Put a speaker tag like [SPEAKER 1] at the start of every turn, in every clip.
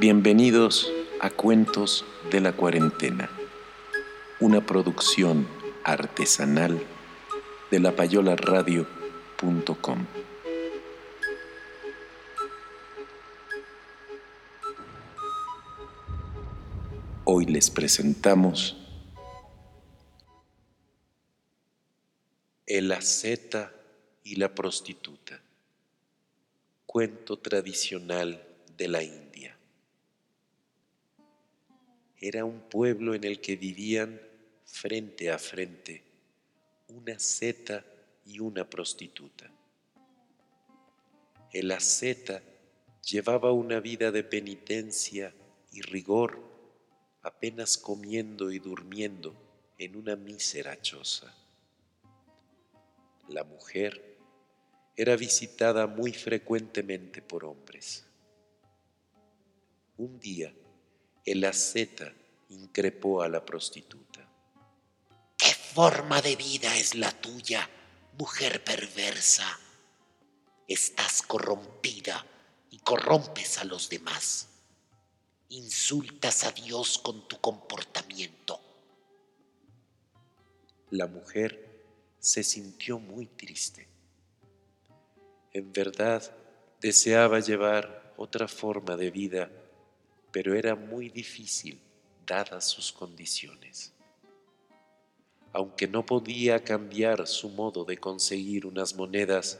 [SPEAKER 1] Bienvenidos a Cuentos de la Cuarentena, una producción artesanal de lapayolaradio.com. Hoy les presentamos El asceta y la prostituta, cuento tradicional de la India era un pueblo en el que vivían frente a frente una asceta y una prostituta. El asceta llevaba una vida de penitencia y rigor, apenas comiendo y durmiendo en una mísera choza. La mujer era visitada muy frecuentemente por hombres. Un día, el asceta increpó a la prostituta.
[SPEAKER 2] ¿Qué forma de vida es la tuya, mujer perversa? Estás corrompida y corrompes a los demás. Insultas a Dios con tu comportamiento.
[SPEAKER 1] La mujer se sintió muy triste. En verdad deseaba llevar otra forma de vida pero era muy difícil dadas sus condiciones. Aunque no podía cambiar su modo de conseguir unas monedas,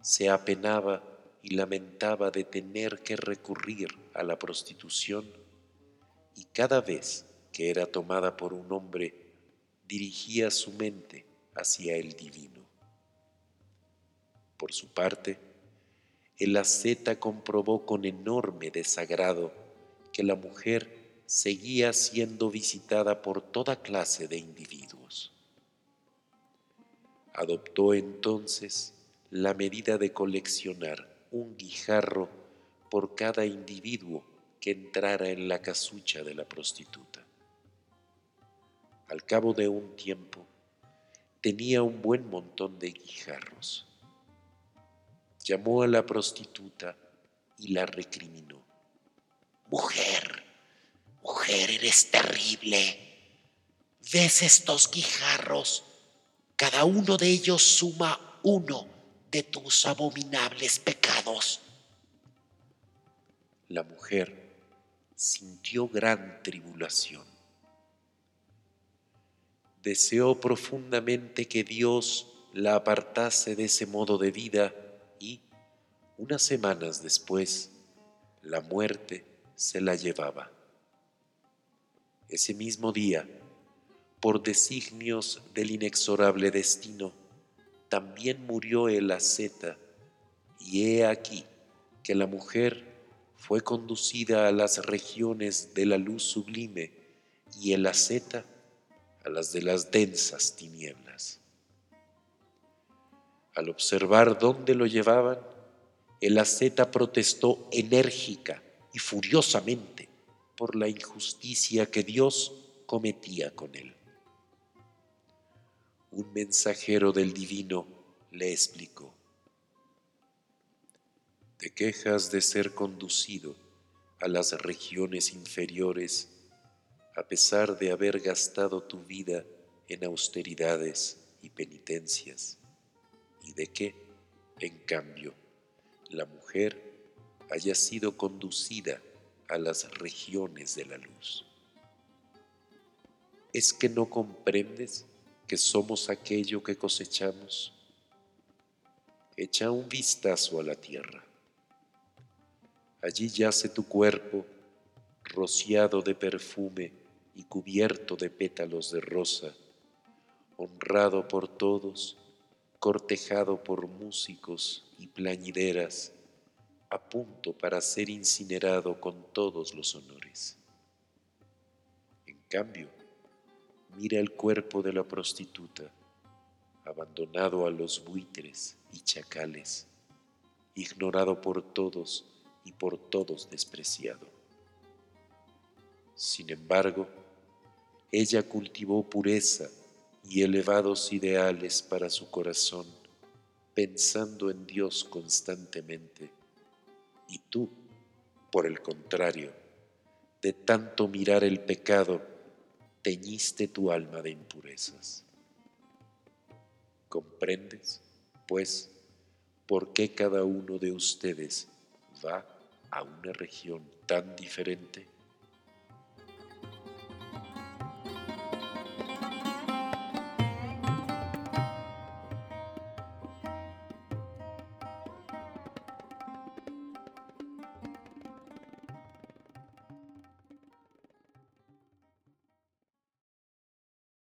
[SPEAKER 1] se apenaba y lamentaba de tener que recurrir a la prostitución y cada vez que era tomada por un hombre dirigía su mente hacia el divino. Por su parte, el asceta comprobó con enorme desagrado que la mujer seguía siendo visitada por toda clase de individuos. Adoptó entonces la medida de coleccionar un guijarro por cada individuo que entrara en la casucha de la prostituta. Al cabo de un tiempo, tenía un buen montón de guijarros. Llamó a la prostituta y la recriminó.
[SPEAKER 2] Mujer, mujer, eres terrible. ¿Ves estos guijarros? Cada uno de ellos suma uno de tus abominables pecados.
[SPEAKER 1] La mujer sintió gran tribulación. Deseó profundamente que Dios la apartase de ese modo de vida y, unas semanas después, la muerte se la llevaba. Ese mismo día, por designios del inexorable destino, también murió el asceta, y he aquí que la mujer fue conducida a las regiones de la luz sublime y el asceta a las de las densas tinieblas. Al observar dónde lo llevaban, el asceta protestó enérgica y furiosamente por la injusticia que Dios cometía con él. Un mensajero del divino le explicó, te quejas de ser conducido a las regiones inferiores a pesar de haber gastado tu vida en austeridades y penitencias, y de que, en cambio, la mujer haya sido conducida a las regiones de la luz. ¿Es que no comprendes que somos aquello que cosechamos? Echa un vistazo a la tierra. Allí yace tu cuerpo, rociado de perfume y cubierto de pétalos de rosa, honrado por todos, cortejado por músicos y plañideras, a punto para ser incinerado con todos los honores. En cambio, mira el cuerpo de la prostituta, abandonado a los buitres y chacales, ignorado por todos y por todos despreciado. Sin embargo, ella cultivó pureza y elevados ideales para su corazón, pensando en Dios constantemente. Y tú, por el contrario, de tanto mirar el pecado, teñiste tu alma de impurezas. ¿Comprendes, pues, por qué cada uno de ustedes va a una región tan diferente?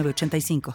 [SPEAKER 3] 85